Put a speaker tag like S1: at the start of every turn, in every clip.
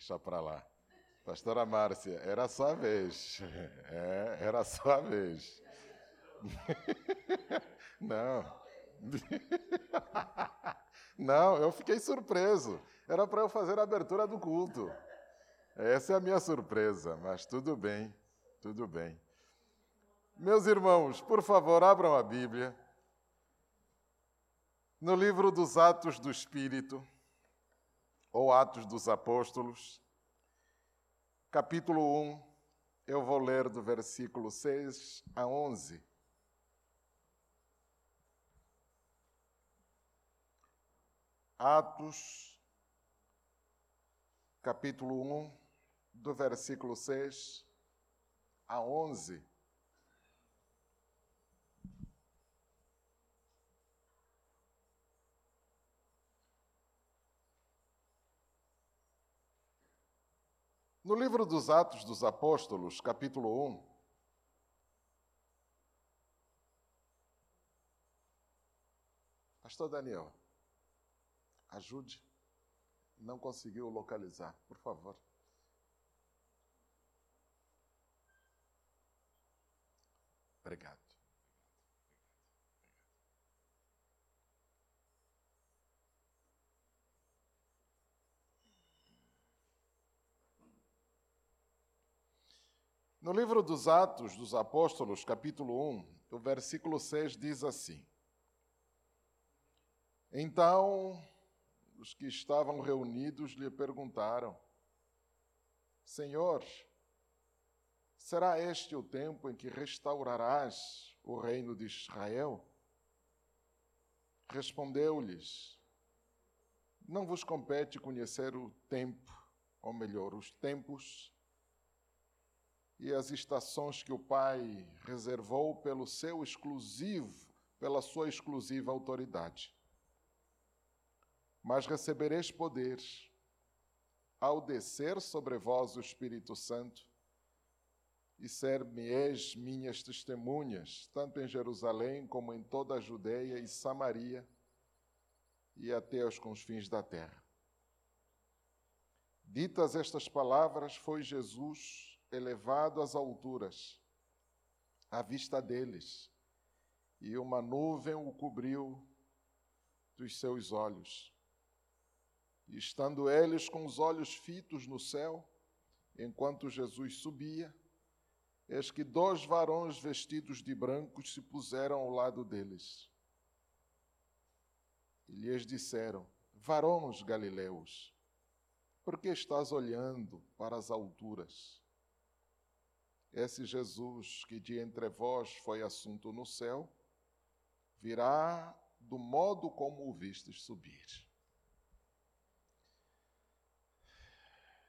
S1: deixa para lá. Pastora Márcia, era a sua vez. É, era a sua vez. Não. Não, eu fiquei surpreso. Era para eu fazer a abertura do culto. Essa é a minha surpresa, mas tudo bem, tudo bem. Meus irmãos, por favor, abram a Bíblia. No livro dos Atos do Espírito, ou Atos dos Apóstolos, capítulo 1, eu vou ler do versículo 6 a 11. Atos, capítulo 1, do versículo 6 a 11. No livro dos Atos dos Apóstolos, capítulo 1, Pastor Daniel, Ajude. Não conseguiu localizar, por favor. Obrigado. No livro dos Atos dos Apóstolos, capítulo 1, o versículo 6 diz assim: Então os que estavam reunidos lhe perguntaram: Senhor, será este o tempo em que restaurarás o reino de Israel? Respondeu-lhes: Não vos compete conhecer o tempo, ou melhor, os tempos e as estações que o Pai reservou pelo seu exclusivo, pela sua exclusiva autoridade mas recebereis poder ao descer sobre vós o Espírito Santo e ser-me-eis minhas testemunhas, tanto em Jerusalém como em toda a Judeia e Samaria e até aos confins da terra. Ditas estas palavras, foi Jesus elevado às alturas, à vista deles, e uma nuvem o cobriu dos seus olhos. E estando eles com os olhos fitos no céu, enquanto Jesus subia, eis que dois varões vestidos de branco se puseram ao lado deles. E lhes disseram: Varões galileus, por que estás olhando para as alturas? Esse Jesus que de entre vós foi assunto no céu, virá do modo como o vistes subir.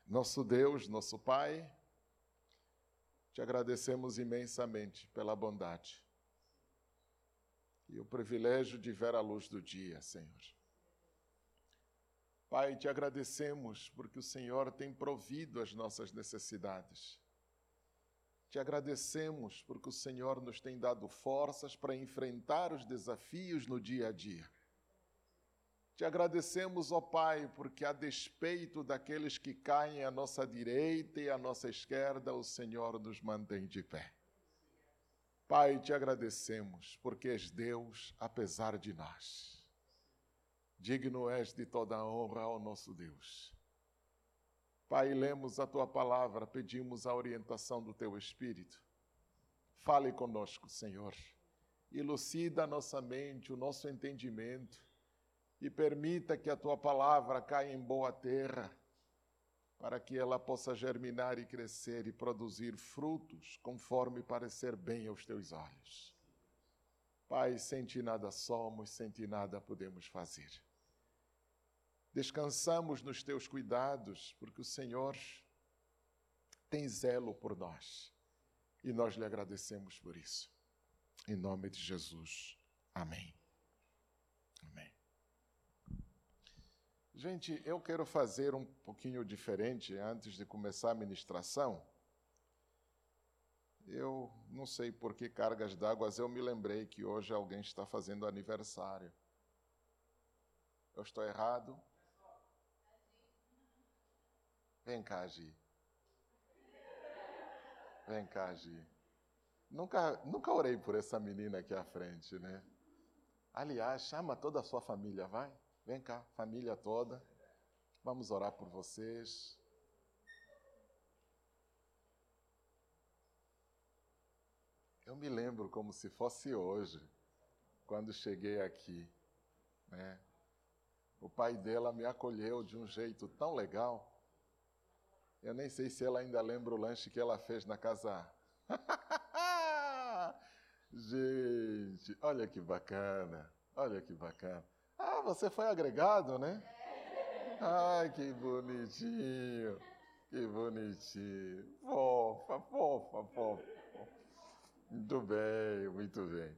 S1: Nosso Deus, nosso Pai, te agradecemos imensamente pela bondade e o privilégio de ver a luz do dia, Senhor. Pai, te agradecemos porque o Senhor tem provido as nossas necessidades. Te agradecemos porque o Senhor nos tem dado forças para enfrentar os desafios no dia a dia. Te agradecemos, ó Pai, porque a despeito daqueles que caem à nossa direita e à nossa esquerda, o Senhor nos mantém de pé. Pai, te agradecemos, porque és Deus apesar de nós. Digno és de toda a honra ao nosso Deus. Pai, lemos a tua palavra, pedimos a orientação do teu Espírito. Fale conosco, Senhor. Elucida a nossa mente, o nosso entendimento e permita que a tua palavra caia em boa terra, para que ela possa germinar e crescer e produzir frutos conforme parecer bem aos teus olhos. Pai, sem ti nada somos, sem ti nada podemos fazer. Descansamos nos teus cuidados, porque o Senhor tem zelo por nós e nós lhe agradecemos por isso. Em nome de Jesus. Amém. Amém. Gente, eu quero fazer um pouquinho diferente antes de começar a ministração. Eu não sei por que cargas d'água, eu me lembrei que hoje alguém está fazendo aniversário. Eu estou errado? Vem cá, Gi. Vem cá, Gi. Nunca, nunca orei por essa menina aqui à frente, né? Aliás, chama toda a sua família, vai. Vem cá, família toda. Vamos orar por vocês. Eu me lembro como se fosse hoje, quando cheguei aqui, né? O pai dela me acolheu de um jeito tão legal. Eu nem sei se ela ainda lembra o lanche que ela fez na casa. Gente, olha que bacana. Olha que bacana. Ah, você foi agregado, né? Ai, que bonitinho. Que bonitinho. Fofa, fofa, fofa. Muito bem, muito bem.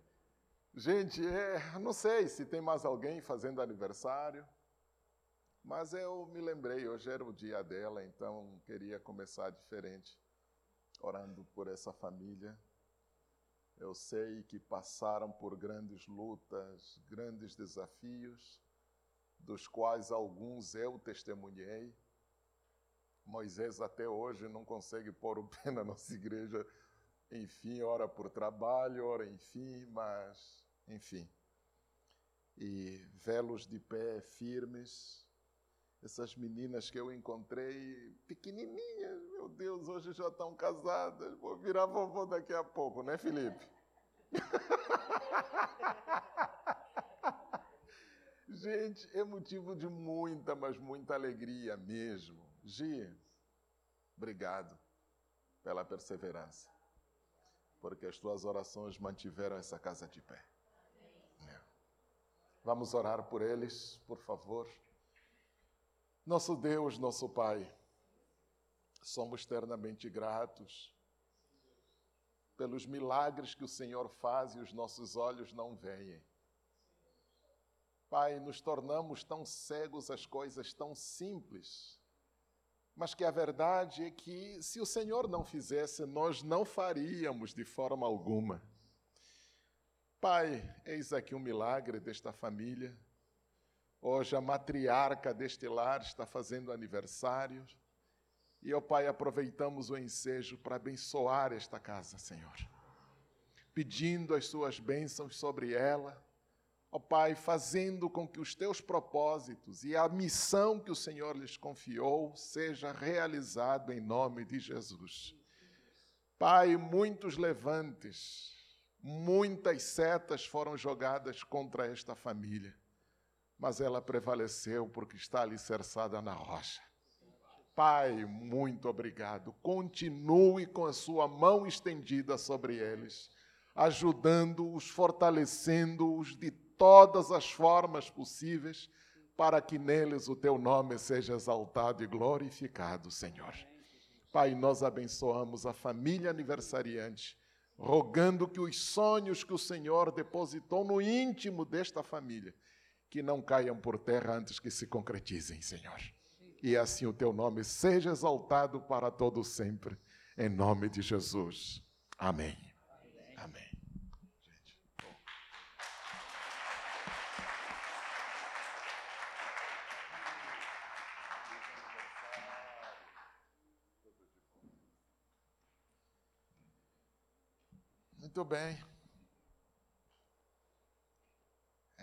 S1: Gente, é, não sei se tem mais alguém fazendo aniversário, mas eu me lembrei, hoje era o dia dela, então queria começar diferente, orando por essa família. Eu sei que passaram por grandes lutas, grandes desafios, dos quais alguns eu testemunhei. Moisés até hoje não consegue pôr o pé na nossa igreja, enfim, ora por trabalho, ora enfim, mas enfim. E velos de pé firmes, essas meninas que eu encontrei, pequenininhas, meu Deus, hoje já estão casadas, vou virar vovô daqui a pouco, né, Felipe? Gente, é motivo de muita, mas muita alegria mesmo. Gi, obrigado pela perseverança, porque as tuas orações mantiveram essa casa de pé. Vamos orar por eles, por favor. Nosso Deus, nosso Pai, somos eternamente gratos pelos milagres que o Senhor faz e os nossos olhos não veem. Pai, nos tornamos tão cegos às coisas tão simples, mas que a verdade é que se o Senhor não fizesse, nós não faríamos de forma alguma. Pai, eis aqui um milagre desta família. Hoje a matriarca deste lar está fazendo aniversário. E, ó Pai, aproveitamos o ensejo para abençoar esta casa, Senhor. Pedindo as suas bênçãos sobre ela. Ó Pai, fazendo com que os teus propósitos e a missão que o Senhor lhes confiou seja realizado em nome de Jesus. Pai, muitos levantes Muitas setas foram jogadas contra esta família, mas ela prevaleceu porque está alicerçada na rocha. Pai, muito obrigado. Continue com a sua mão estendida sobre eles, ajudando-os, fortalecendo-os de todas as formas possíveis, para que neles o teu nome seja exaltado e glorificado, Senhor. Pai, nós abençoamos a família aniversariante rogando que os sonhos que o Senhor depositou no íntimo desta família, que não caiam por terra antes que se concretizem, Senhor. E assim o teu nome seja exaltado para todo sempre, em nome de Jesus. Amém. Amém. Muito bem.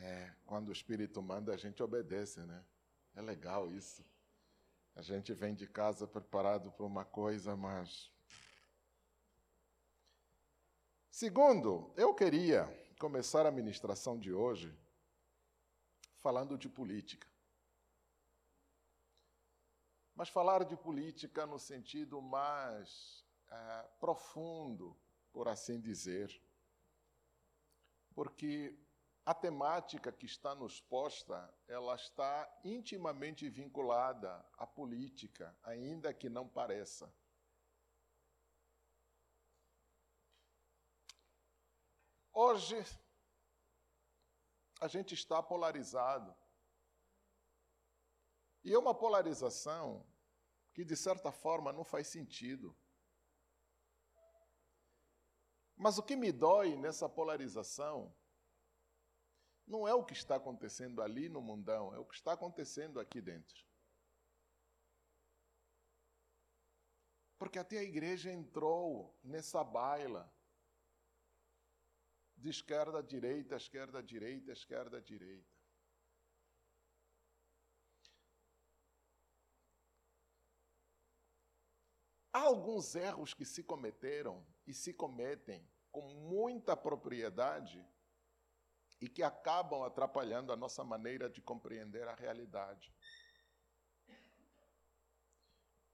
S1: É, quando o Espírito manda, a gente obedece, né? É legal isso. A gente vem de casa preparado para uma coisa, mas. Segundo, eu queria começar a ministração de hoje falando de política. Mas falar de política no sentido mais é, profundo por assim dizer, porque a temática que está nos posta, ela está intimamente vinculada à política, ainda que não pareça. Hoje, a gente está polarizado. E é uma polarização que, de certa forma, não faz sentido. Mas o que me dói nessa polarização não é o que está acontecendo ali no mundão, é o que está acontecendo aqui dentro. Porque até a igreja entrou nessa baila de esquerda a direita, esquerda a direita, esquerda a direita. Há alguns erros que se cometeram e se cometem com muita propriedade e que acabam atrapalhando a nossa maneira de compreender a realidade.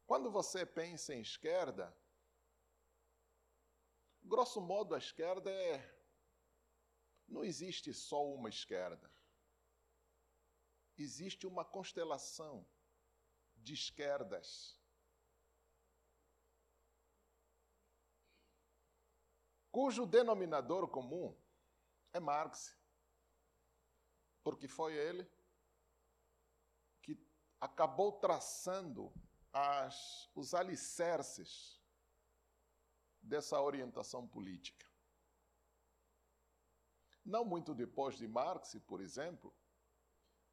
S1: Quando você pensa em esquerda, grosso modo, a esquerda é. Não existe só uma esquerda. Existe uma constelação de esquerdas cujo denominador comum é Marx, porque foi ele que acabou traçando as, os alicerces dessa orientação política. Não muito depois de Marx, por exemplo,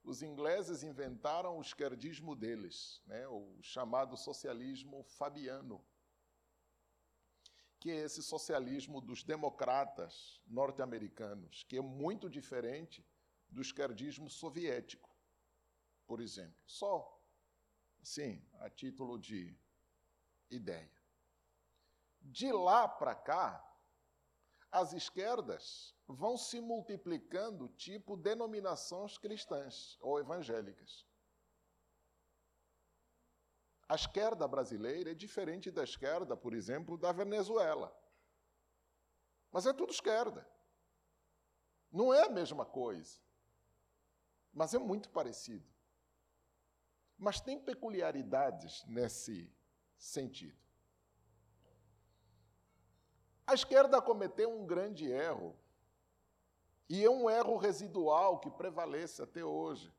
S1: os ingleses inventaram o esquerdismo deles, né, o chamado socialismo fabiano que é esse socialismo dos democratas norte-americanos, que é muito diferente do esquerdismo soviético, por exemplo. Só, sim, a título de ideia. De lá para cá, as esquerdas vão se multiplicando tipo denominações cristãs ou evangélicas. A esquerda brasileira é diferente da esquerda, por exemplo, da Venezuela. Mas é tudo esquerda. Não é a mesma coisa. Mas é muito parecido. Mas tem peculiaridades nesse sentido. A esquerda cometeu um grande erro, e é um erro residual que prevalece até hoje.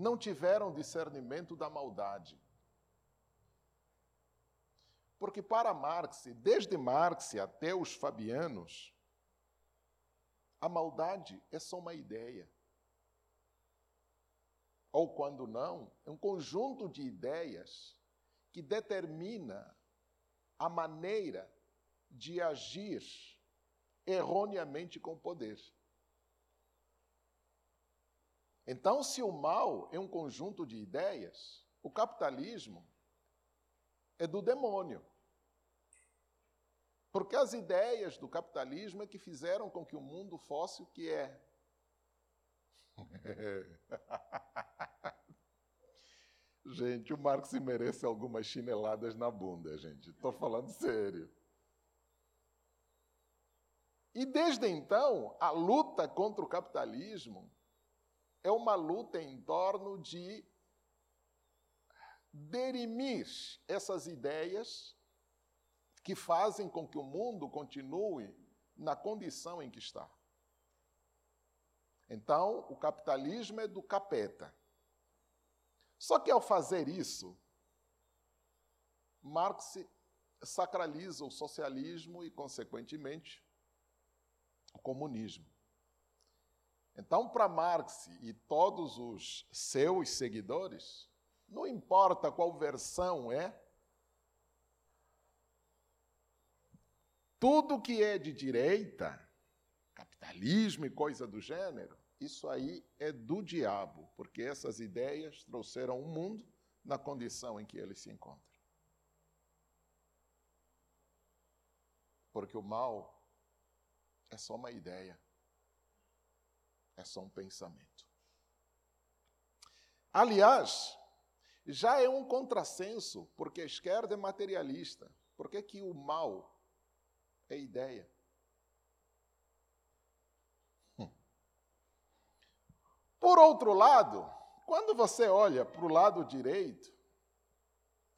S1: não tiveram discernimento da maldade. Porque para Marx, desde Marx até os fabianos, a maldade é só uma ideia. Ou quando não, é um conjunto de ideias que determina a maneira de agir erroneamente com o poder. Então, se o mal é um conjunto de ideias, o capitalismo é do demônio. Porque as ideias do capitalismo é que fizeram com que o mundo fosse o que é. gente, o Marx merece algumas chineladas na bunda, gente. Estou falando sério. E desde então, a luta contra o capitalismo é uma luta em torno de derimir essas ideias que fazem com que o mundo continue na condição em que está. Então, o capitalismo é do capeta. Só que ao fazer isso, Marx sacraliza o socialismo e, consequentemente, o comunismo. Então, para Marx e todos os seus seguidores, não importa qual versão é, tudo que é de direita, capitalismo e coisa do gênero, isso aí é do diabo, porque essas ideias trouxeram o mundo na condição em que ele se encontra. Porque o mal é só uma ideia é só um pensamento. Aliás, já é um contrassenso, porque a esquerda é materialista. Por que, que o mal é ideia? Hum. Por outro lado, quando você olha para o lado direito,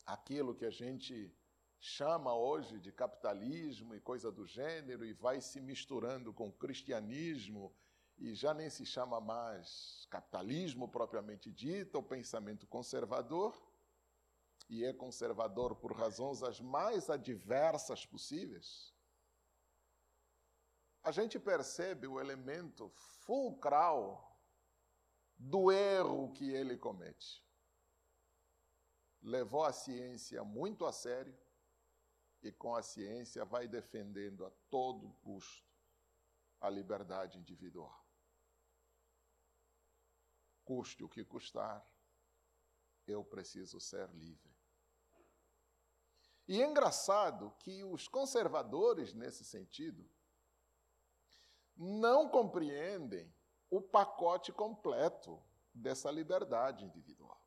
S1: aquilo que a gente chama hoje de capitalismo e coisa do gênero, e vai se misturando com o cristianismo e já nem se chama mais capitalismo propriamente dito, o pensamento conservador, e é conservador por razões as mais adversas possíveis, a gente percebe o elemento fulcral do erro que ele comete. levou a ciência muito a sério e com a ciência vai defendendo a todo custo a liberdade individual. Custe o que custar, eu preciso ser livre. E é engraçado que os conservadores, nesse sentido, não compreendem o pacote completo dessa liberdade individual.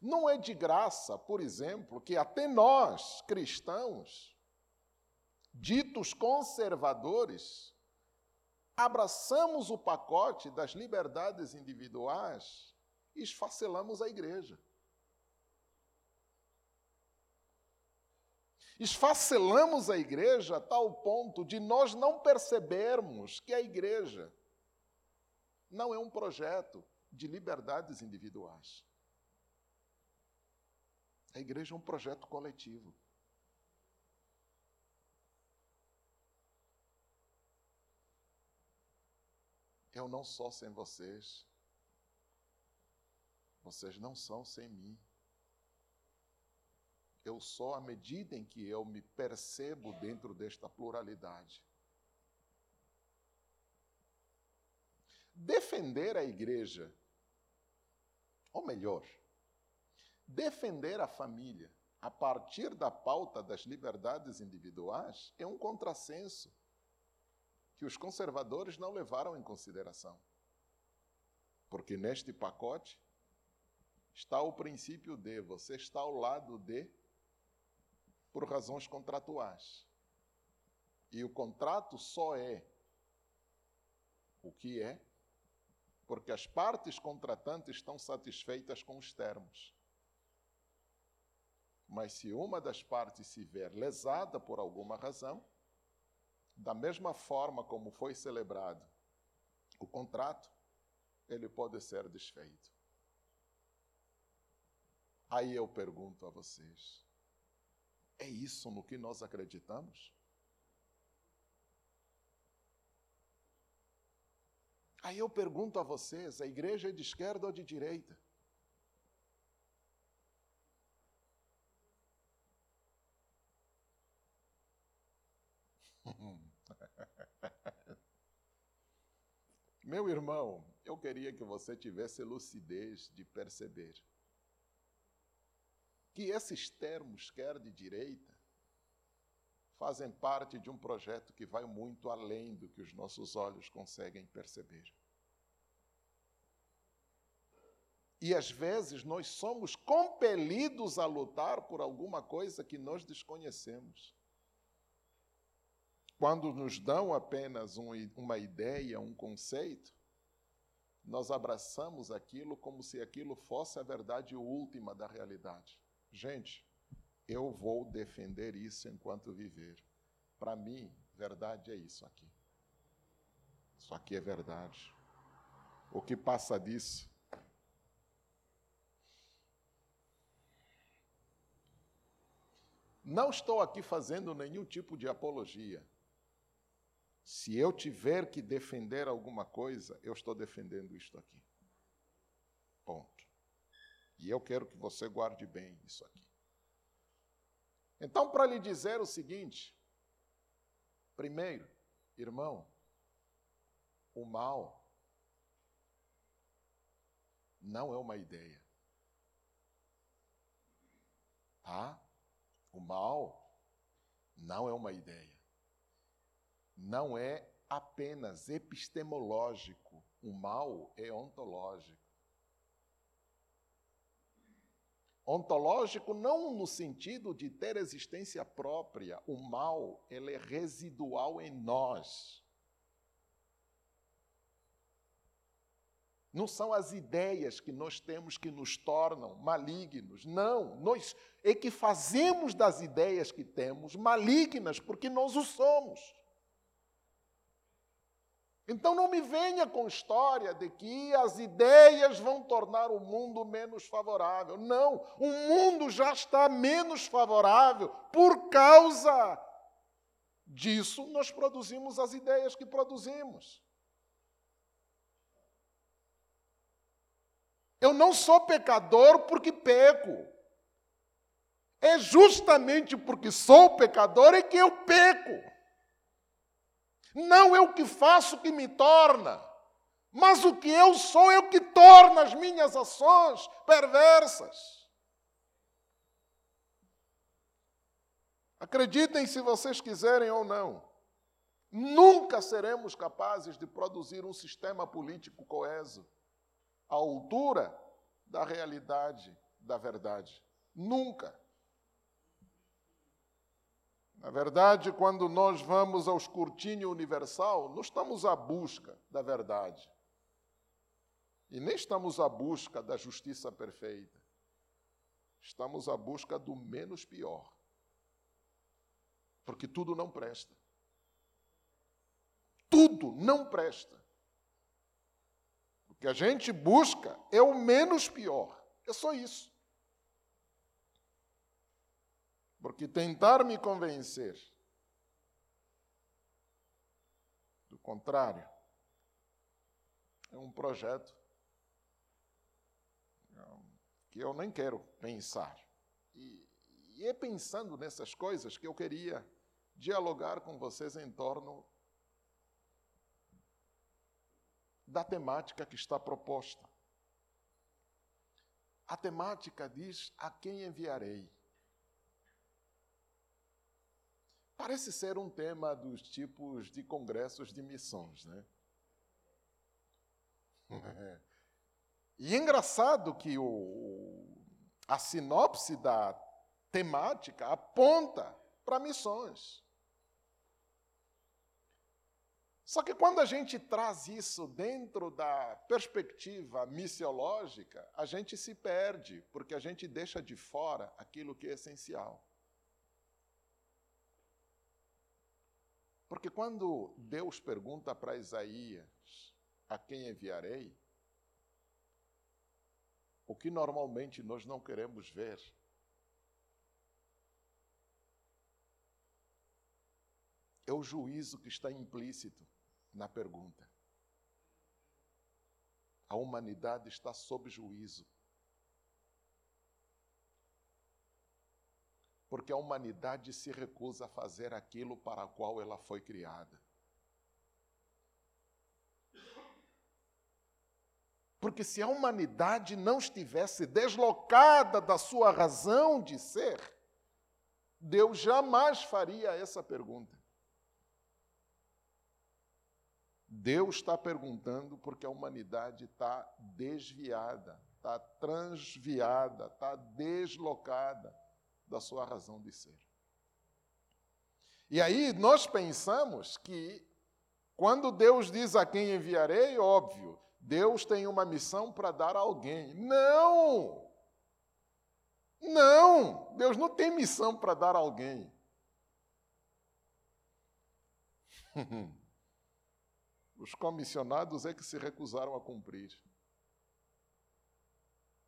S1: Não é de graça, por exemplo, que até nós, cristãos, ditos conservadores, abraçamos o pacote das liberdades individuais e esfacelamos a igreja. Esfacelamos a igreja a tal ponto de nós não percebermos que a igreja não é um projeto de liberdades individuais. A igreja é um projeto coletivo. Eu não sou sem vocês. Vocês não são sem mim. Eu sou à medida em que eu me percebo dentro desta pluralidade. Defender a igreja, ou melhor, Defender a família a partir da pauta das liberdades individuais é um contrassenso que os conservadores não levaram em consideração. Porque neste pacote está o princípio de você está ao lado de por razões contratuais. E o contrato só é o que é porque as partes contratantes estão satisfeitas com os termos. Mas se uma das partes se ver lesada por alguma razão, da mesma forma como foi celebrado o contrato, ele pode ser desfeito. Aí eu pergunto a vocês: é isso no que nós acreditamos? Aí eu pergunto a vocês: a igreja é de esquerda ou de direita? Meu irmão, eu queria que você tivesse lucidez de perceber que esses termos, quer de direita, fazem parte de um projeto que vai muito além do que os nossos olhos conseguem perceber. E às vezes nós somos compelidos a lutar por alguma coisa que nós desconhecemos. Quando nos dão apenas um, uma ideia, um conceito, nós abraçamos aquilo como se aquilo fosse a verdade última da realidade. Gente, eu vou defender isso enquanto viver. Para mim, verdade é isso aqui. Isso aqui é verdade. O que passa disso Não estou aqui fazendo nenhum tipo de apologia. Se eu tiver que defender alguma coisa, eu estou defendendo isto aqui. Ponto. E eu quero que você guarde bem isso aqui. Então, para lhe dizer o seguinte: primeiro, irmão, o mal não é uma ideia. Tá? O mal não é uma ideia não é apenas epistemológico, o mal é ontológico. Ontológico não no sentido de ter existência própria, o mal ele é residual em nós. Não são as ideias que nós temos que nos tornam malignos. Não, nós é que fazemos das ideias que temos malignas porque nós o somos. Então não me venha com história de que as ideias vão tornar o mundo menos favorável. Não, o mundo já está menos favorável por causa disso nós produzimos as ideias que produzimos. Eu não sou pecador porque peco. É justamente porque sou pecador é que eu peco. Não é o que faço que me torna, mas o que eu sou é o que torna as minhas ações perversas. Acreditem se vocês quiserem ou não, nunca seremos capazes de produzir um sistema político coeso à altura da realidade, da verdade. Nunca. Na verdade, quando nós vamos ao escrutínio universal, não estamos à busca da verdade. E nem estamos à busca da justiça perfeita. Estamos à busca do menos pior. Porque tudo não presta. Tudo não presta. O que a gente busca é o menos pior. É só isso. Porque tentar me convencer do contrário é um projeto que eu nem quero pensar. E, e é pensando nessas coisas que eu queria dialogar com vocês em torno da temática que está proposta. A temática diz: A quem enviarei? Parece ser um tema dos tipos de congressos de missões, né? E é engraçado que o, a sinopse da temática aponta para missões. Só que quando a gente traz isso dentro da perspectiva missiológica, a gente se perde, porque a gente deixa de fora aquilo que é essencial. Porque quando Deus pergunta para Isaías a quem enviarei, o que normalmente nós não queremos ver é o juízo que está implícito na pergunta. A humanidade está sob juízo. Porque a humanidade se recusa a fazer aquilo para o qual ela foi criada. Porque se a humanidade não estivesse deslocada da sua razão de ser, Deus jamais faria essa pergunta. Deus está perguntando porque a humanidade está desviada, está transviada, está deslocada da sua razão de ser. E aí nós pensamos que, quando Deus diz a quem enviarei, óbvio, Deus tem uma missão para dar a alguém. Não! Não! Deus não tem missão para dar a alguém. Os comissionados é que se recusaram a cumprir.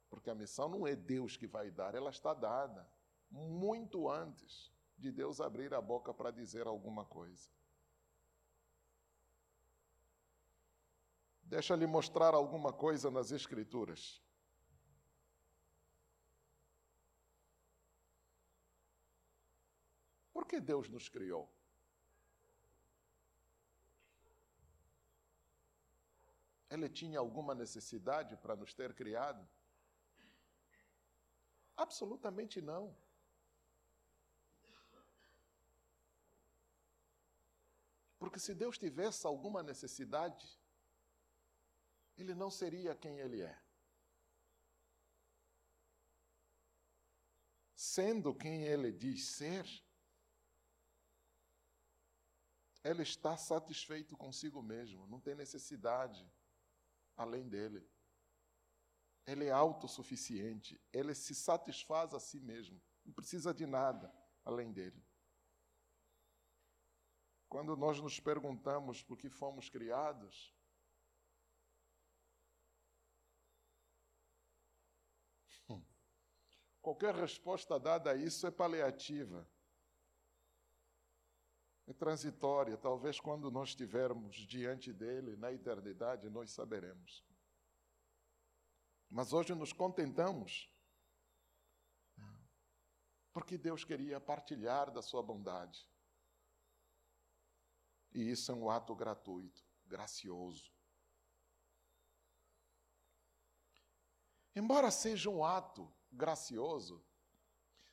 S1: Porque a missão não é Deus que vai dar, ela está dada muito antes de Deus abrir a boca para dizer alguma coisa. Deixa lhe mostrar alguma coisa nas Escrituras. Por que Deus nos criou? Ele tinha alguma necessidade para nos ter criado? Absolutamente não. Porque se Deus tivesse alguma necessidade, ele não seria quem ele é. Sendo quem ele diz ser, ele está satisfeito consigo mesmo, não tem necessidade além dele. Ele é autossuficiente, ele se satisfaz a si mesmo, não precisa de nada além dele. Quando nós nos perguntamos por que fomos criados, qualquer resposta dada a isso é paliativa, é transitória. Talvez quando nós estivermos diante dele na eternidade, nós saberemos. Mas hoje nos contentamos porque Deus queria partilhar da sua bondade. E isso é um ato gratuito, gracioso. Embora seja um ato gracioso,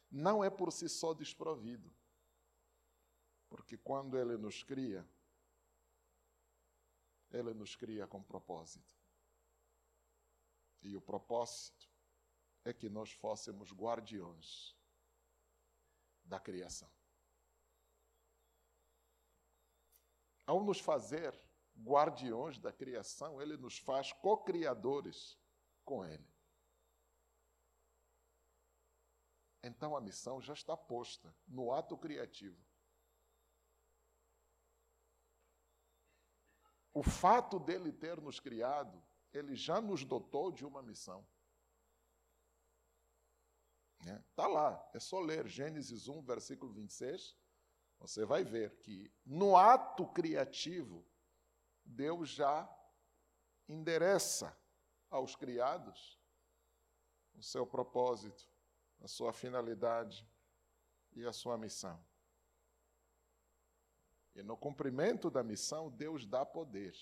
S1: não é por si só desprovido. Porque quando Ele nos cria, Ele nos cria com propósito. E o propósito é que nós fôssemos guardiões da criação. Ao nos fazer guardiões da criação, Ele nos faz co-criadores com Ele. Então a missão já está posta no ato criativo. O fato dele ter nos criado, ele já nos dotou de uma missão. Está né? Lá, é só ler Gênesis 1, versículo 26. Você vai ver que no ato criativo, Deus já endereça aos criados o seu propósito, a sua finalidade e a sua missão. E no cumprimento da missão, Deus dá poder.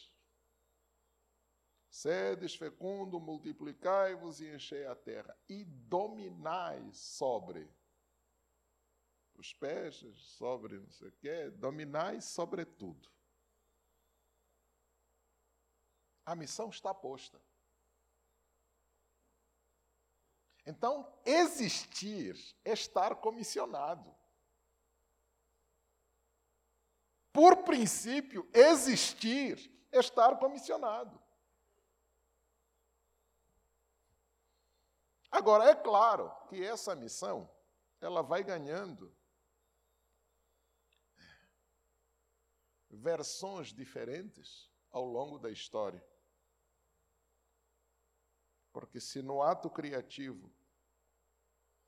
S1: Sedes fecundo, multiplicai-vos e enchei a terra, e dominai sobre os peixes, sobre não sei o quê, dominai sobre tudo. A missão está posta. Então, existir é estar comissionado. Por princípio, existir é estar comissionado. Agora, é claro que essa missão, ela vai ganhando versões diferentes ao longo da história. Porque se no ato criativo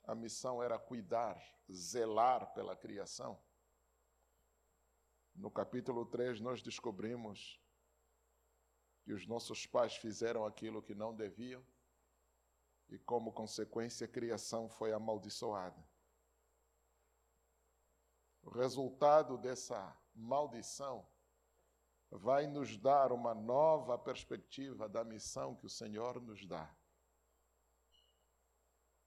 S1: a missão era cuidar, zelar pela criação, no capítulo 3 nós descobrimos que os nossos pais fizeram aquilo que não deviam e, como consequência, a criação foi amaldiçoada. O resultado dessa maldição vai nos dar uma nova perspectiva da missão que o Senhor nos dá.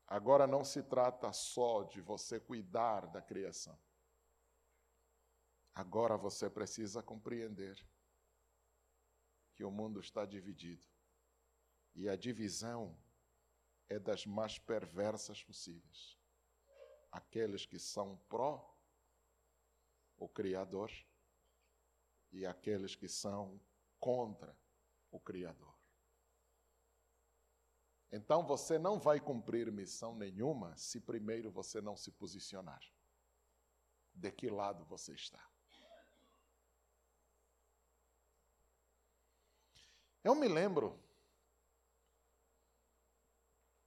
S1: Agora não se trata só de você cuidar da criação. Agora você precisa compreender que o mundo está dividido. E a divisão é das mais perversas possíveis. Aqueles que são pró o Criador e aqueles que são contra o Criador. Então você não vai cumprir missão nenhuma se primeiro você não se posicionar. De que lado você está? Eu me lembro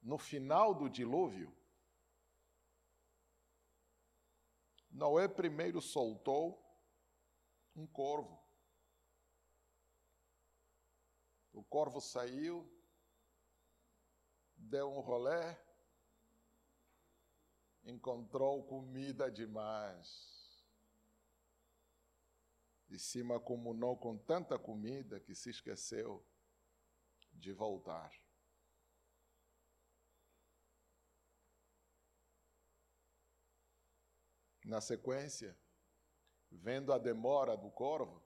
S1: no final do dilúvio, Noé primeiro soltou um corvo. O corvo saiu, deu um rolé, encontrou comida demais. De cima comunou com tanta comida que se esqueceu de voltar. Na sequência, vendo a demora do corvo,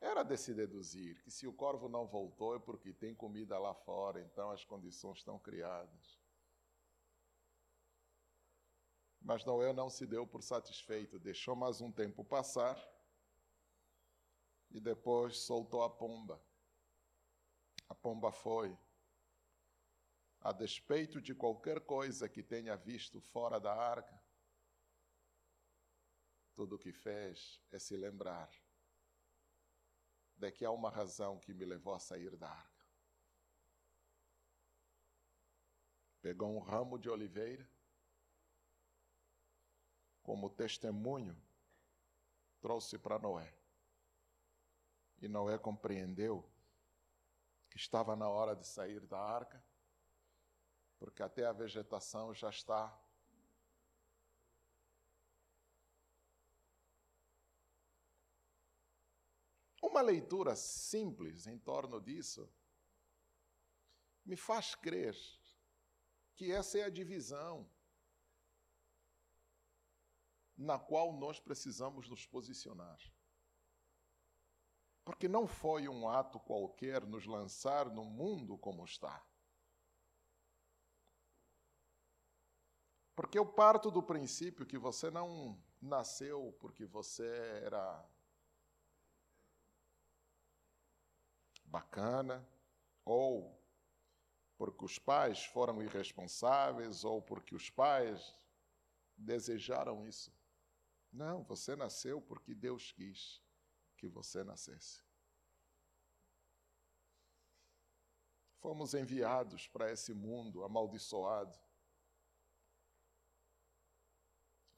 S1: era de se deduzir que se o corvo não voltou é porque tem comida lá fora, então as condições estão criadas. Mas Noé não se deu por satisfeito, deixou mais um tempo passar e depois soltou a pomba. A pomba foi. A despeito de qualquer coisa que tenha visto fora da arca, tudo o que fez é se lembrar de que há uma razão que me levou a sair da arca. Pegou um ramo de oliveira, como testemunho, trouxe para Noé. E Noé compreendeu que estava na hora de sair da arca porque até a vegetação já está Uma leitura simples em torno disso me faz crer que essa é a divisão na qual nós precisamos nos posicionar. Porque não foi um ato qualquer nos lançar no mundo como está. Porque eu parto do princípio que você não nasceu porque você era bacana, ou porque os pais foram irresponsáveis, ou porque os pais desejaram isso. Não, você nasceu porque Deus quis que você nascesse. Fomos enviados para esse mundo amaldiçoado.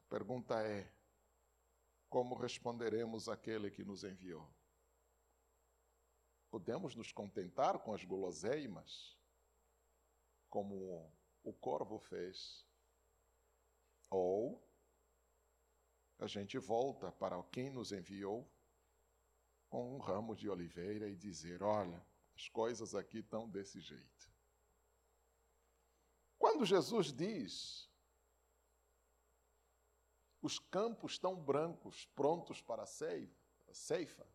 S1: A pergunta é: como responderemos àquele que nos enviou? Podemos nos contentar com as guloseimas, como o corvo fez, ou a gente volta para quem nos enviou com um ramo de oliveira e dizer: olha, as coisas aqui estão desse jeito. Quando Jesus diz, os campos estão brancos, prontos para a ceifa,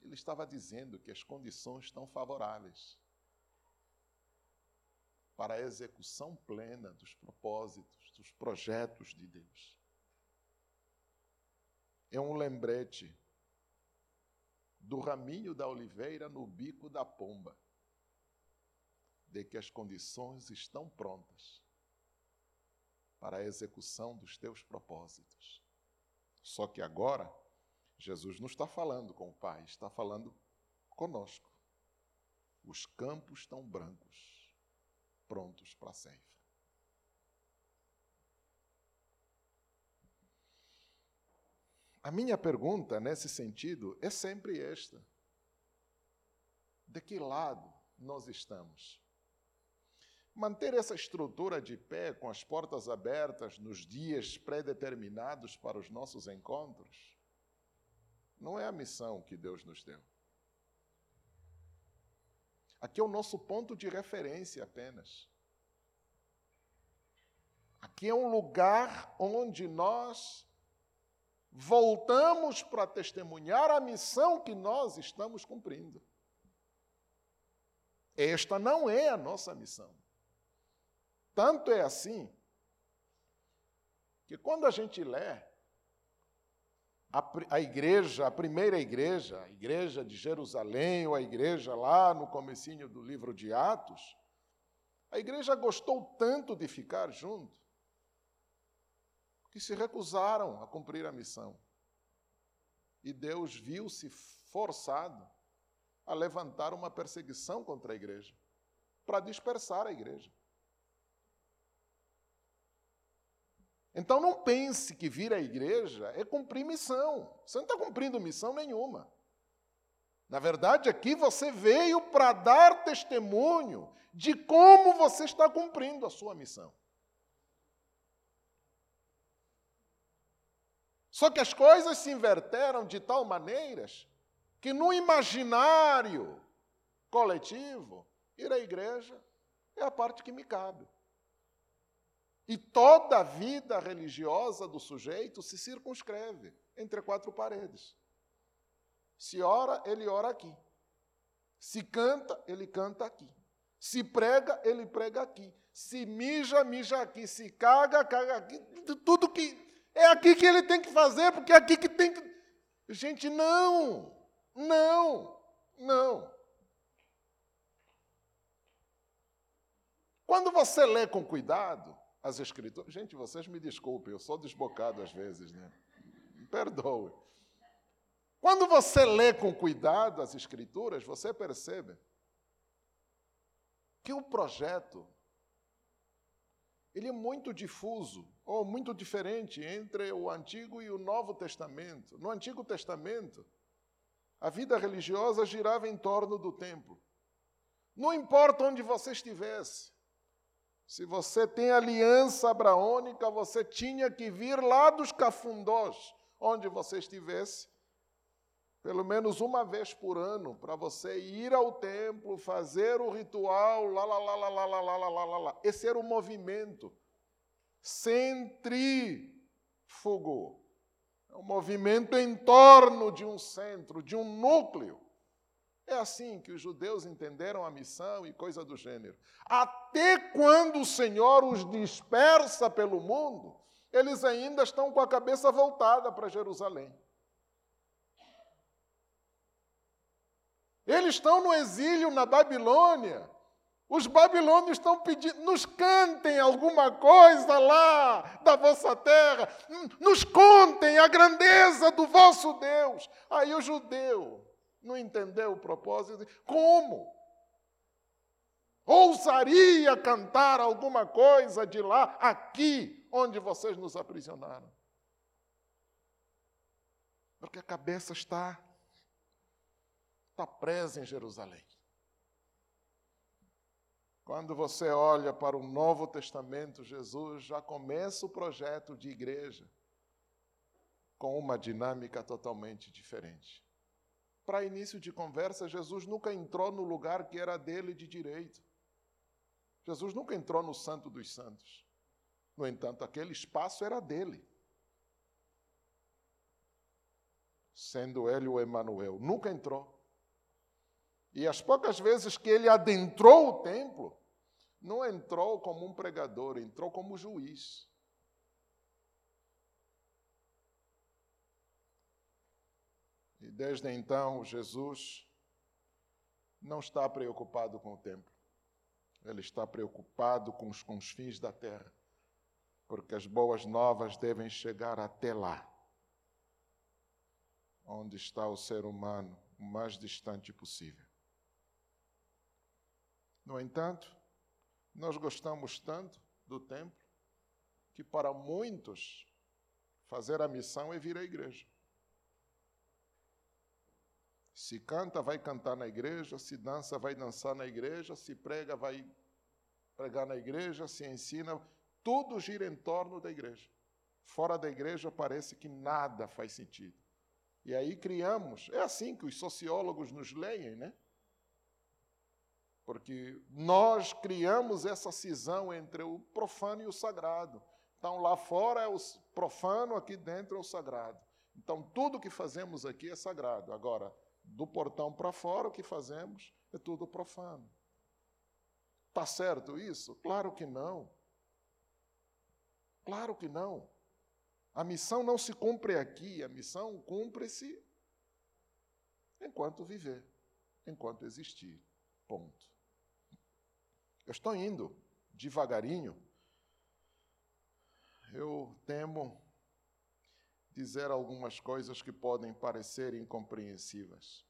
S1: ele estava dizendo que as condições estão favoráveis para a execução plena dos propósitos, dos projetos de Deus. É um lembrete do raminho da oliveira no bico da pomba, de que as condições estão prontas para a execução dos teus propósitos. Só que agora, Jesus não está falando com o Pai, está falando conosco. Os campos estão brancos prontos para a ceifa. A minha pergunta nesse sentido é sempre esta: de que lado nós estamos? Manter essa estrutura de pé com as portas abertas nos dias pré-determinados para os nossos encontros não é a missão que Deus nos deu. Aqui é o nosso ponto de referência apenas. Aqui é um lugar onde nós voltamos para testemunhar a missão que nós estamos cumprindo. Esta não é a nossa missão. Tanto é assim que quando a gente lê a, a, igreja, a primeira igreja, a igreja de Jerusalém, ou a igreja lá no comecinho do livro de Atos, a igreja gostou tanto de ficar junto que se recusaram a cumprir a missão. E Deus viu-se forçado a levantar uma perseguição contra a igreja, para dispersar a igreja. Então não pense que vir à igreja é cumprir missão. Você não está cumprindo missão nenhuma. Na verdade, aqui você veio para dar testemunho de como você está cumprindo a sua missão. Só que as coisas se inverteram de tal maneira que no imaginário coletivo, ir à igreja é a parte que me cabe. E toda a vida religiosa do sujeito se circunscreve entre quatro paredes. Se ora, ele ora aqui. Se canta, ele canta aqui. Se prega, ele prega aqui. Se mija, mija aqui. Se caga, caga aqui. Tudo que. É aqui que ele tem que fazer, porque é aqui que tem que. Gente, não! Não! Não! Quando você lê com cuidado, as escrituras. Gente, vocês me desculpem, eu sou desbocado às vezes, né? Me perdoe. Quando você lê com cuidado as escrituras, você percebe que o projeto ele é muito difuso ou muito diferente entre o Antigo e o Novo Testamento. No Antigo Testamento, a vida religiosa girava em torno do templo. Não importa onde você estivesse. Se você tem aliança abraônica, você tinha que vir lá dos cafundós, onde você estivesse, pelo menos uma vez por ano, para você ir ao templo, fazer o ritual, lá, lá, lá, lá, lá, lá, lá, lá, lá, lá. Esse era o movimento centrífugo. É um movimento em torno de um centro, de um núcleo. É assim que os judeus entenderam a missão e coisa do gênero. Até quando o Senhor os dispersa pelo mundo, eles ainda estão com a cabeça voltada para Jerusalém. Eles estão no exílio na Babilônia. Os babilônios estão pedindo, nos cantem alguma coisa lá da vossa terra, nos contem a grandeza do vosso Deus. Aí o judeu não entendeu o propósito. Como? Ousaria cantar alguma coisa de lá, aqui, onde vocês nos aprisionaram? Porque a cabeça está, está presa em Jerusalém. Quando você olha para o Novo Testamento, Jesus já começa o projeto de igreja com uma dinâmica totalmente diferente. Para início de conversa, Jesus nunca entrou no lugar que era dele de direito. Jesus nunca entrou no Santo dos Santos. No entanto, aquele espaço era dele. Sendo ele o Emanuel, nunca entrou. E as poucas vezes que ele adentrou o templo, não entrou como um pregador, entrou como juiz. E desde então, Jesus não está preocupado com o templo. Ele está preocupado com os confins da terra, porque as boas novas devem chegar até lá, onde está o ser humano o mais distante possível. No entanto, nós gostamos tanto do templo que para muitos fazer a missão é vir à igreja. Se canta, vai cantar na igreja, se dança, vai dançar na igreja, se prega, vai pregar na igreja, se ensina, tudo gira em torno da igreja. Fora da igreja parece que nada faz sentido. E aí criamos, é assim que os sociólogos nos leem, né? Porque nós criamos essa cisão entre o profano e o sagrado. Então, lá fora é o profano, aqui dentro é o sagrado. Então, tudo que fazemos aqui é sagrado. Agora, do portão para fora, o que fazemos é tudo profano. Está certo isso? Claro que não. Claro que não. A missão não se cumpre aqui, a missão cumpre-se enquanto viver, enquanto existir. Ponto. Eu estou indo devagarinho. Eu temo dizer algumas coisas que podem parecer incompreensivas.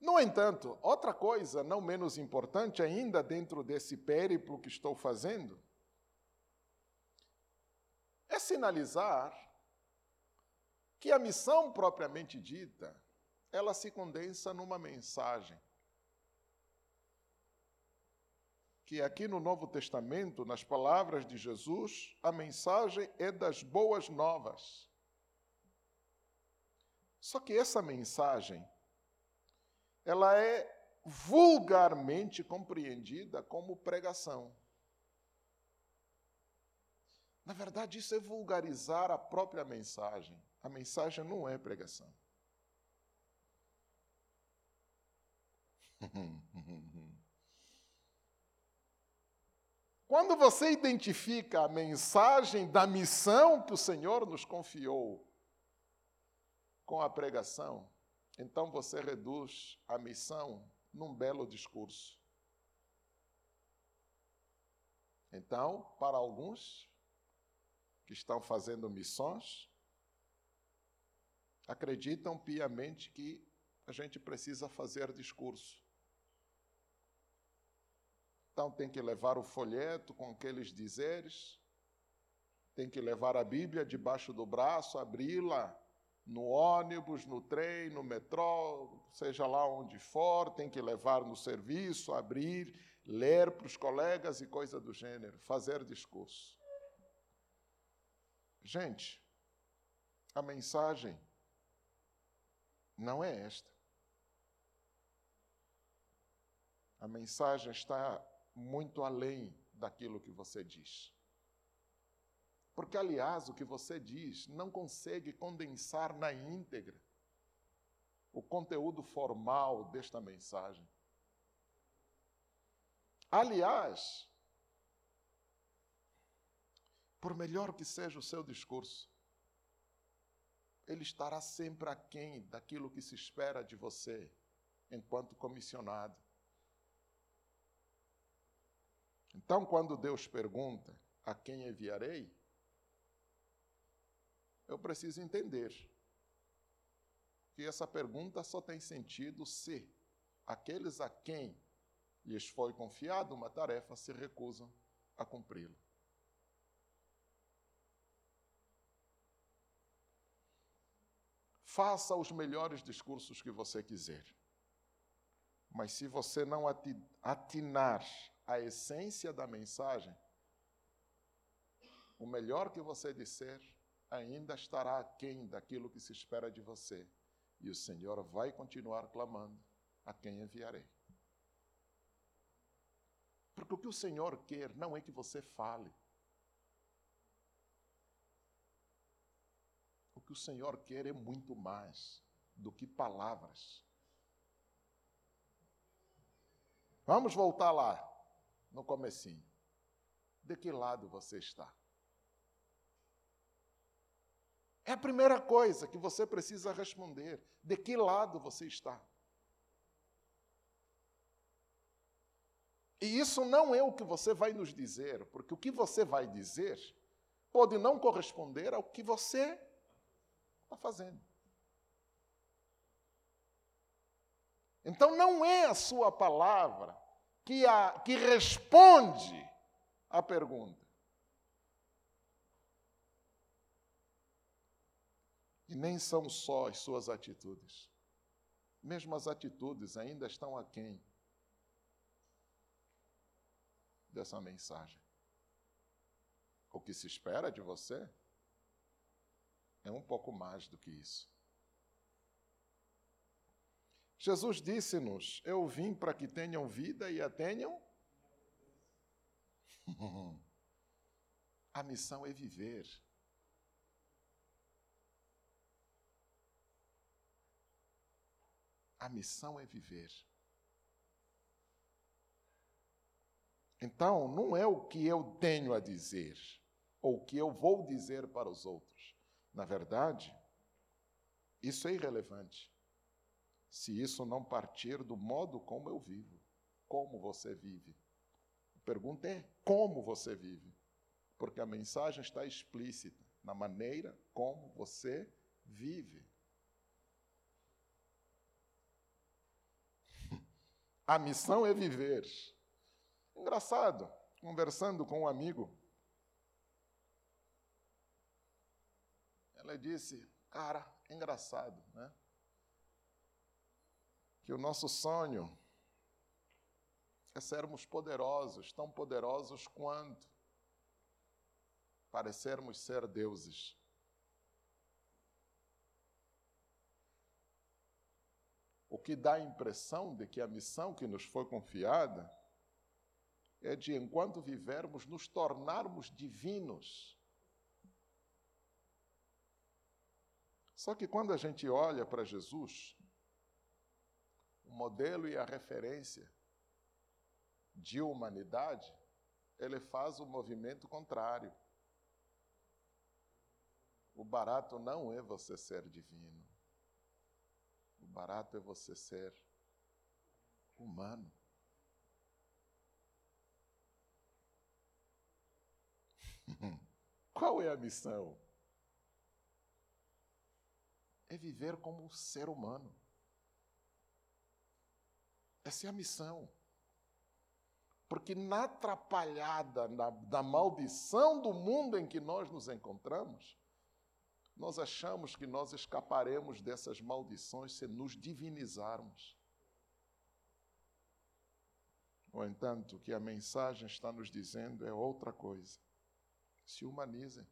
S1: No entanto, outra coisa não menos importante ainda dentro desse périplo que estou fazendo é sinalizar que a missão propriamente dita, ela se condensa numa mensagem. Que aqui no Novo Testamento, nas palavras de Jesus, a mensagem é das boas novas. Só que essa mensagem, ela é vulgarmente compreendida como pregação. Na verdade, isso é vulgarizar a própria mensagem. A mensagem não é pregação. Quando você identifica a mensagem da missão que o Senhor nos confiou com a pregação, então você reduz a missão num belo discurso. Então, para alguns que estão fazendo missões, acreditam piamente que a gente precisa fazer discurso. Então tem que levar o folheto com aqueles dizeres, tem que levar a Bíblia debaixo do braço, abri-la no ônibus, no trem, no metrô, seja lá onde for, tem que levar no serviço, abrir, ler para os colegas e coisa do gênero, fazer discurso. Gente, a mensagem não é esta. A mensagem está muito além daquilo que você diz. Porque, aliás, o que você diz não consegue condensar na íntegra o conteúdo formal desta mensagem. Aliás, por melhor que seja o seu discurso, ele estará sempre aquém daquilo que se espera de você enquanto comissionado. Então, quando Deus pergunta a quem enviarei, eu preciso entender que essa pergunta só tem sentido se aqueles a quem lhes foi confiada uma tarefa se recusam a cumpri-la. Faça os melhores discursos que você quiser. Mas se você não atinar a essência da mensagem, o melhor que você disser ainda estará aquém daquilo que se espera de você. E o Senhor vai continuar clamando: a quem enviarei? Porque o que o Senhor quer não é que você fale. O que o Senhor quer é muito mais do que palavras. Vamos voltar lá, no comecinho. De que lado você está? É a primeira coisa que você precisa responder. De que lado você está? E isso não é o que você vai nos dizer, porque o que você vai dizer pode não corresponder ao que você está fazendo. Então não é a sua palavra que, a, que responde à pergunta. E nem são só as suas atitudes. Mesmo as atitudes ainda estão aquém dessa mensagem. O que se espera de você é um pouco mais do que isso. Jesus disse-nos: Eu vim para que tenham vida e a tenham. a missão é viver. A missão é viver. Então, não é o que eu tenho a dizer, ou o que eu vou dizer para os outros. Na verdade, isso é irrelevante. Se isso não partir do modo como eu vivo, como você vive. A pergunta é como você vive, porque a mensagem está explícita na maneira como você vive. A missão é viver. Engraçado, conversando com um amigo, ela disse: Cara, é engraçado, né? Que o nosso sonho é sermos poderosos, tão poderosos quanto parecermos ser deuses. O que dá a impressão de que a missão que nos foi confiada é de, enquanto vivermos, nos tornarmos divinos. Só que quando a gente olha para Jesus, o modelo e a referência de humanidade, ele faz o movimento contrário. O barato não é você ser divino barato é você ser humano. Qual é a missão? É viver como um ser humano. Essa é a missão. Porque na atrapalhada, na, na maldição do mundo em que nós nos encontramos, Nós achamos que nós escaparemos dessas maldições se nos divinizarmos. No entanto, o que a mensagem está nos dizendo é outra coisa. Se humanizem.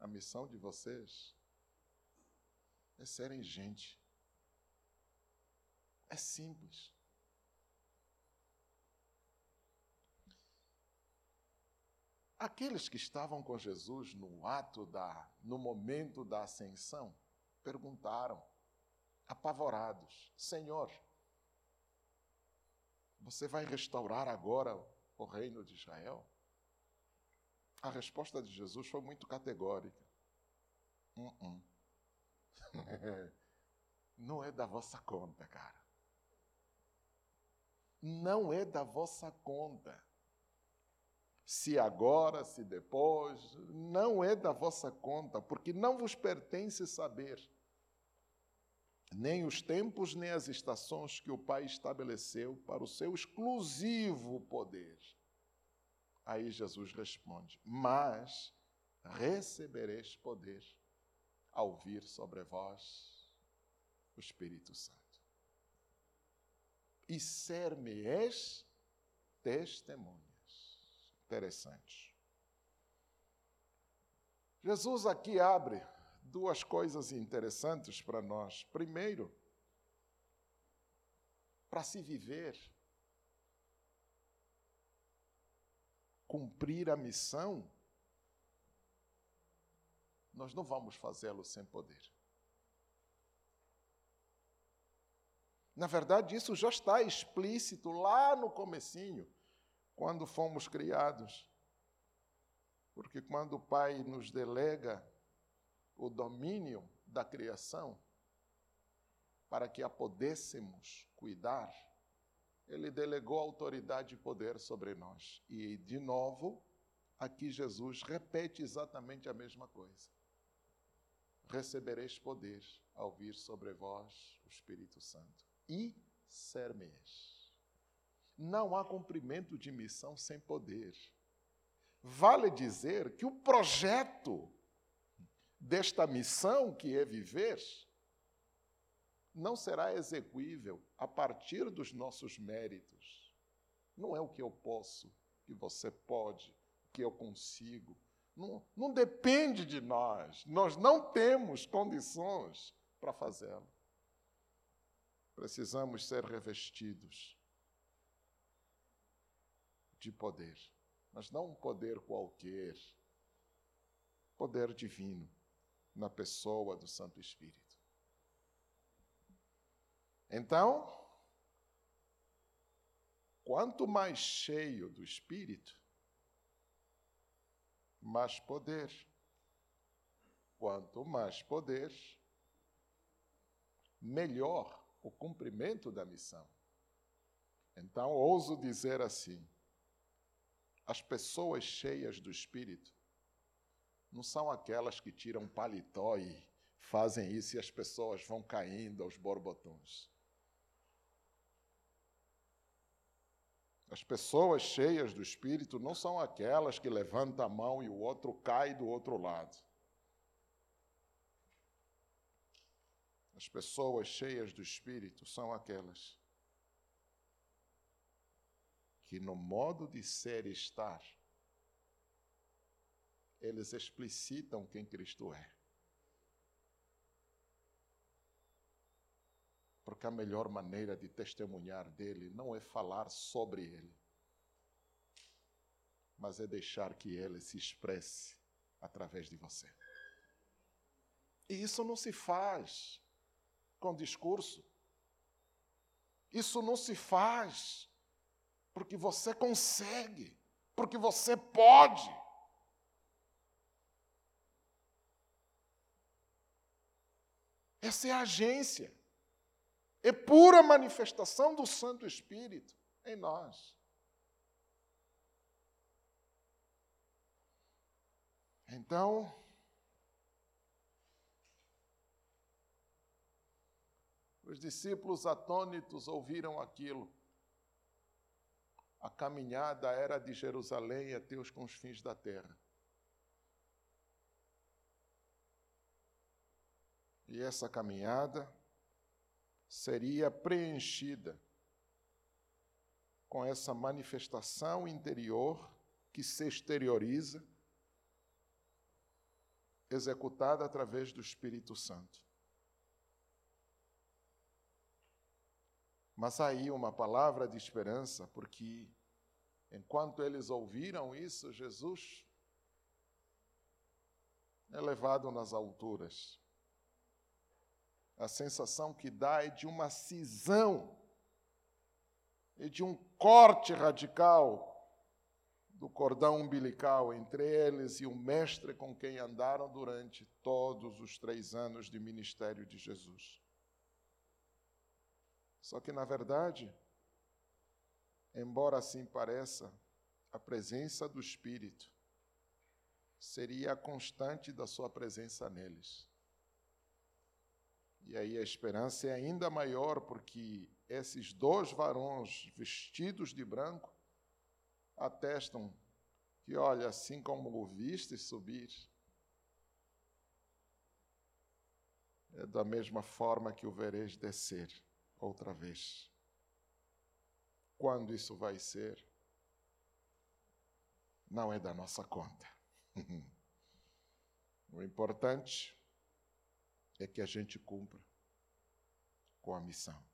S1: A missão de vocês é serem gente. É simples. Aqueles que estavam com Jesus no ato da, no momento da ascensão, perguntaram, apavorados: Senhor, você vai restaurar agora o reino de Israel? A resposta de Jesus foi muito categórica. Uh -uh. Não é da vossa conta, cara. Não é da vossa conta se agora, se depois, não é da vossa conta, porque não vos pertence saber nem os tempos, nem as estações que o Pai estabeleceu para o seu exclusivo poder. Aí Jesus responde: Mas recebereis poder ao vir sobre vós o Espírito Santo. E ser-me-eis testemunho interessante. Jesus aqui abre duas coisas interessantes para nós. Primeiro, para se viver, cumprir a missão, nós não vamos fazê-lo sem poder. Na verdade, isso já está explícito lá no comecinho quando fomos criados. Porque quando o Pai nos delega o domínio da criação, para que a pudéssemos cuidar, ele delegou autoridade e poder sobre nós. E, de novo, aqui Jesus repete exatamente a mesma coisa. Recebereis poder ao vir sobre vós o Espírito Santo, e ser-me-eis. Não há cumprimento de missão sem poder. Vale dizer que o projeto desta missão, que é viver, não será execuível a partir dos nossos méritos. Não é o que eu posso, que você pode, que eu consigo. Não, não depende de nós. Nós não temos condições para fazê-lo. Precisamos ser revestidos de poder, mas não um poder qualquer, poder divino na pessoa do Santo Espírito. Então, quanto mais cheio do Espírito, mais poder. Quanto mais poder, melhor o cumprimento da missão. Então, ouso dizer assim: as pessoas cheias do Espírito não são aquelas que tiram paletó e fazem isso e as pessoas vão caindo aos borbotões. As pessoas cheias do Espírito não são aquelas que levantam a mão e o outro cai do outro lado. As pessoas cheias do Espírito são aquelas que no modo de ser e estar, eles explicitam quem Cristo é. Porque a melhor maneira de testemunhar dele não é falar sobre ele, mas é deixar que ele se expresse através de você. E isso não se faz com discurso. Isso não se faz porque você consegue, porque você pode. Essa é a agência, é pura manifestação do Santo Espírito em nós. Então, os discípulos atônitos ouviram aquilo. A caminhada era de Jerusalém até os confins da terra. E essa caminhada seria preenchida com essa manifestação interior que se exterioriza, executada através do Espírito Santo. Mas aí uma palavra de esperança, porque enquanto eles ouviram isso, Jesus é levado nas alturas. A sensação que dá é de uma cisão e de um corte radical do cordão umbilical entre eles e o mestre com quem andaram durante todos os três anos de ministério de Jesus. Só que, na verdade, embora assim pareça, a presença do Espírito seria a constante da sua presença neles. E aí a esperança é ainda maior, porque esses dois varões vestidos de branco atestam que, olha, assim como o viste subir, é da mesma forma que o vereis descer outra vez. Quando isso vai ser, não é da nossa conta. o importante é que a gente cumpra com a missão.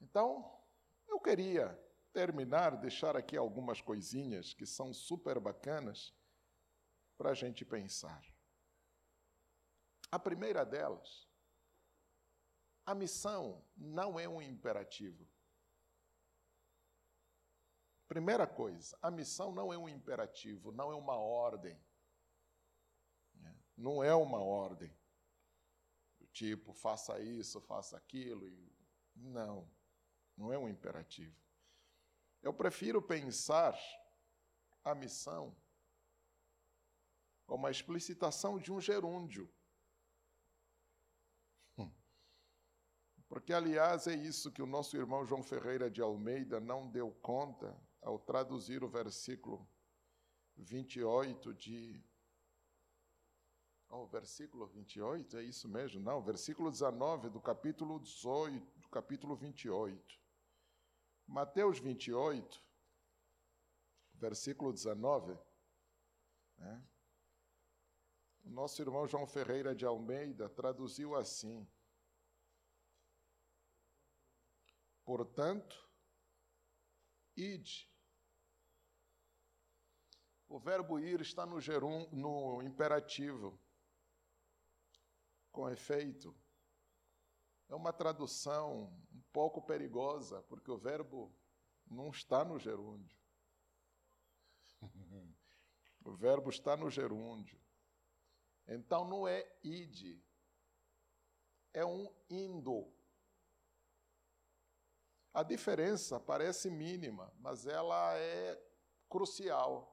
S1: Então, eu queria terminar, deixar aqui algumas coisinhas que são super bacanas para a gente pensar. A primeira delas, a missão não é um imperativo. Primeira coisa, a missão não é um imperativo, não é uma ordem. Não é uma ordem. Do tipo, faça isso, faça aquilo. Não, não é um imperativo. Eu prefiro pensar a missão como a explicitação de um gerúndio. Porque, aliás, é isso que o nosso irmão João Ferreira de Almeida não deu conta ao traduzir o versículo 28 de. Oh, versículo 28, é isso mesmo? Não, versículo 19 do capítulo 18, do capítulo 28. Mateus 28, versículo 19, né? o nosso irmão João Ferreira de Almeida traduziu assim: Portanto, ide. O verbo ir está no, gerum, no imperativo, com efeito. É uma tradução pouco perigosa, porque o verbo não está no gerúndio. o verbo está no gerúndio. Então não é ide, é um indo. A diferença parece mínima, mas ela é crucial.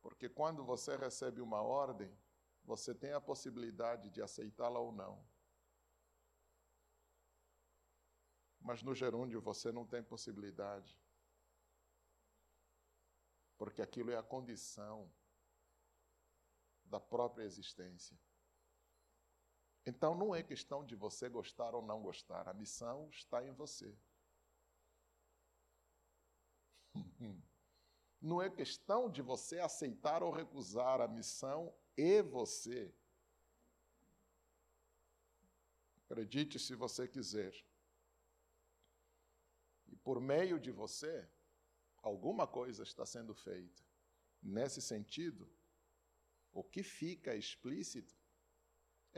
S1: Porque quando você recebe uma ordem, você tem a possibilidade de aceitá-la ou não. Mas no gerúndio você não tem possibilidade. Porque aquilo é a condição da própria existência. Então não é questão de você gostar ou não gostar, a missão está em você. Não é questão de você aceitar ou recusar, a missão é você. Acredite se você quiser por meio de você, alguma coisa está sendo feita. Nesse sentido, o que fica explícito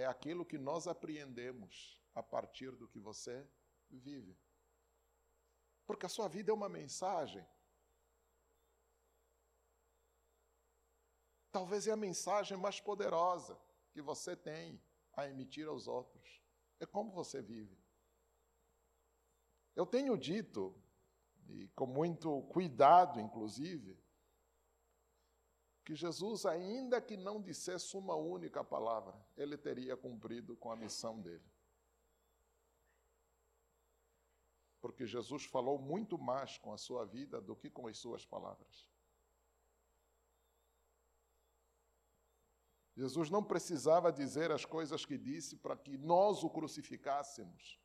S1: é aquilo que nós apreendemos a partir do que você vive. Porque a sua vida é uma mensagem. Talvez é a mensagem mais poderosa que você tem a emitir aos outros. É como você vive. Eu tenho dito, e com muito cuidado, inclusive, que Jesus, ainda que não dissesse uma única palavra, ele teria cumprido com a missão dele. Porque Jesus falou muito mais com a sua vida do que com as suas palavras. Jesus não precisava dizer as coisas que disse para que nós o crucificássemos.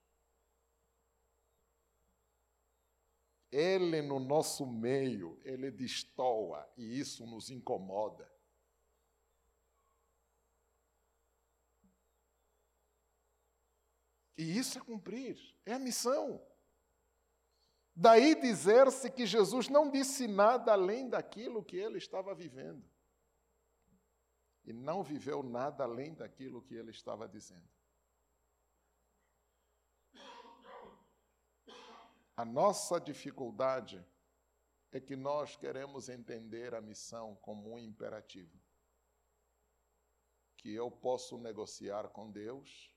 S1: Ele no nosso meio, ele destoa e isso nos incomoda. E isso é cumprir, é a missão. Daí dizer-se que Jesus não disse nada além daquilo que ele estava vivendo. E não viveu nada além daquilo que ele estava dizendo. A nossa dificuldade é que nós queremos entender a missão como um imperativo. Que eu posso negociar com Deus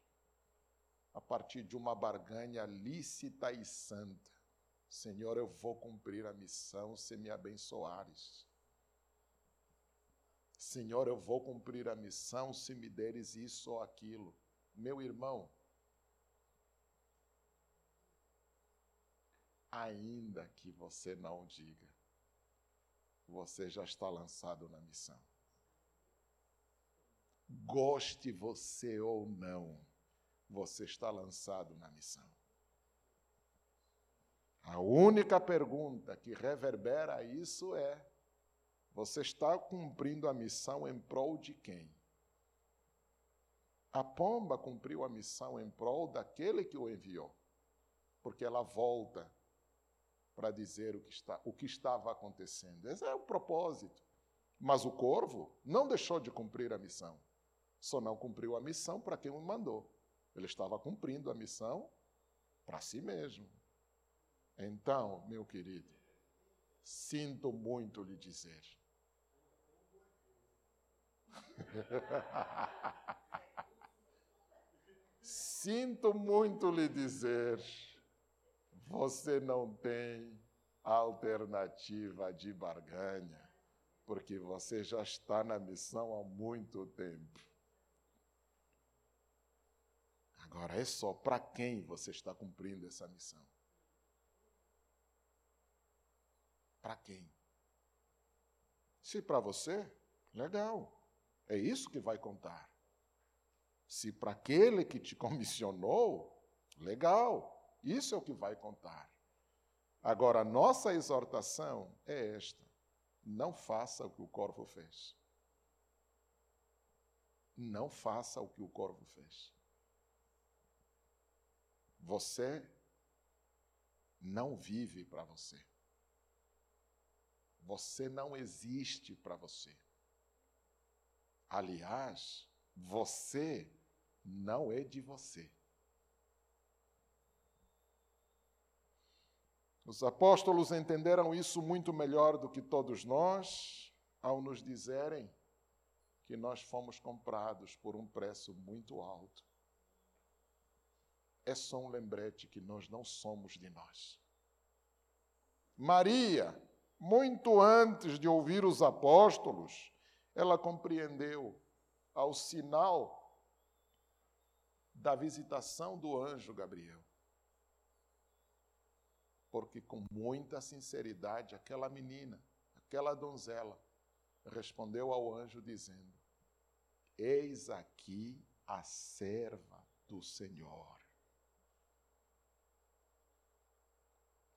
S1: a partir de uma barganha lícita e santa. Senhor, eu vou cumprir a missão se me abençoares. Senhor, eu vou cumprir a missão se me deres isso ou aquilo. Meu irmão, ainda que você não diga, você já está lançado na missão. Goste você ou não, você está lançado na missão. A única pergunta que reverbera isso é: você está cumprindo a missão em prol de quem? A pomba cumpriu a missão em prol daquele que o enviou, porque ela volta para dizer o que, está, o que estava acontecendo. Esse é o propósito. Mas o corvo não deixou de cumprir a missão. Só não cumpriu a missão para quem o mandou. Ele estava cumprindo a missão para si mesmo. Então, meu querido, sinto muito lhe dizer. sinto muito lhe dizer você não tem alternativa de barganha, porque você já está na missão há muito tempo. Agora é só para quem você está cumprindo essa missão. Para quem? Se para você, legal. É isso que vai contar. Se para aquele que te comissionou, legal. Isso é o que vai contar. Agora, a nossa exortação é esta: não faça o que o corvo fez. Não faça o que o corvo fez. Você não vive para você. Você não existe para você. Aliás, você não é de você. Os apóstolos entenderam isso muito melhor do que todos nós ao nos dizerem que nós fomos comprados por um preço muito alto. É só um lembrete que nós não somos de nós. Maria, muito antes de ouvir os apóstolos, ela compreendeu ao sinal da visitação do anjo Gabriel porque com muita sinceridade aquela menina, aquela donzela, respondeu ao anjo dizendo: Eis aqui a serva do Senhor.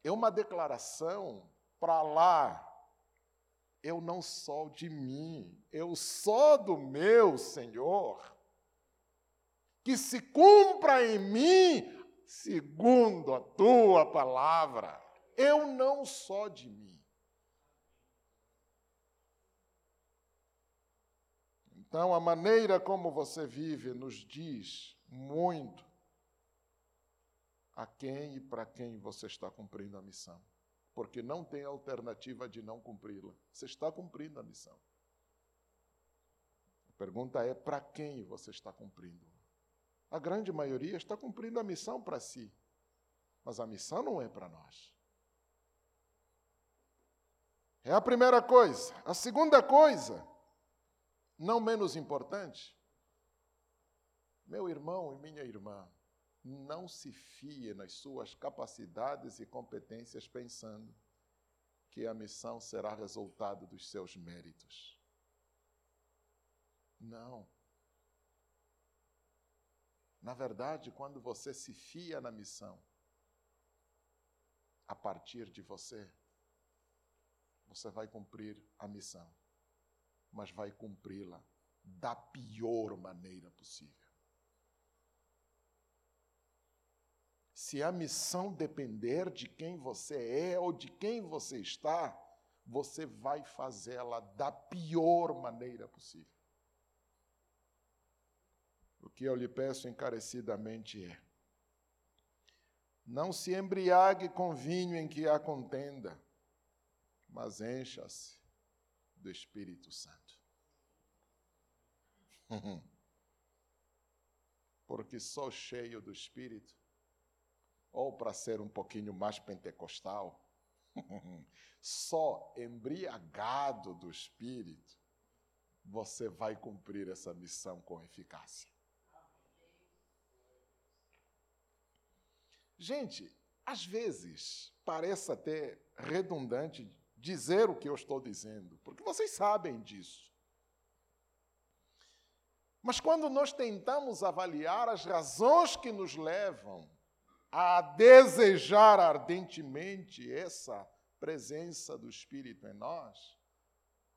S1: É uma declaração para lá. Eu não sou de mim, eu sou do meu Senhor. Que se cumpra em mim segundo a tua palavra. Eu não só de mim. Então, a maneira como você vive nos diz muito a quem e para quem você está cumprindo a missão. Porque não tem alternativa de não cumpri-la. Você está cumprindo a missão. A pergunta é: para quem você está cumprindo? A grande maioria está cumprindo a missão para si, mas a missão não é para nós. É a primeira coisa. A segunda coisa, não menos importante, meu irmão e minha irmã, não se fie nas suas capacidades e competências pensando que a missão será resultado dos seus méritos. Não. Na verdade, quando você se fia na missão, a partir de você, você vai cumprir a missão, mas vai cumpri-la da pior maneira possível. Se a missão depender de quem você é ou de quem você está, você vai fazê-la da pior maneira possível. Que eu lhe peço encarecidamente é: não se embriague com vinho em que há contenda, mas encha-se do Espírito Santo. Porque só cheio do Espírito, ou para ser um pouquinho mais pentecostal, só embriagado do Espírito, você vai cumprir essa missão com eficácia. Gente, às vezes parece até redundante dizer o que eu estou dizendo, porque vocês sabem disso. Mas quando nós tentamos avaliar as razões que nos levam a desejar ardentemente essa presença do Espírito em nós,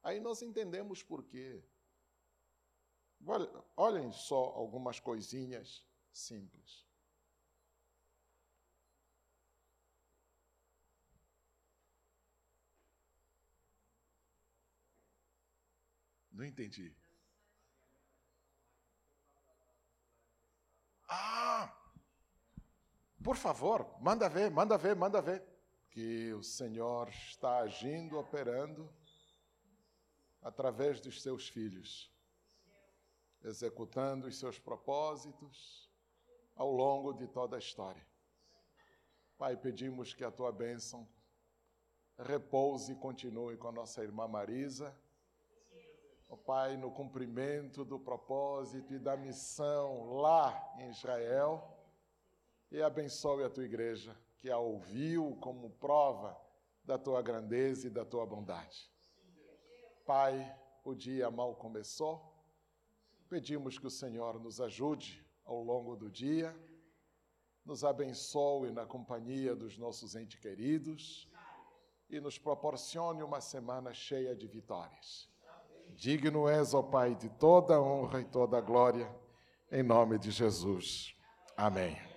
S1: aí nós entendemos por quê. Olhem só algumas coisinhas simples. Não entendi. Ah! Por favor, manda ver, manda ver, manda ver. Que o Senhor está agindo, operando através dos seus filhos, executando os seus propósitos ao longo de toda a história. Pai, pedimos que a tua bênção repouse e continue com a nossa irmã Marisa Pai, no cumprimento do propósito e da missão lá em Israel, e abençoe a tua igreja, que a ouviu como prova da tua grandeza e da tua bondade. Pai, o dia mal começou, pedimos que o Senhor nos ajude ao longo do dia, nos abençoe na companhia dos nossos entes queridos e nos proporcione uma semana cheia de vitórias. Digno és, ó Pai, de toda honra e toda glória, em nome de Jesus. Amém.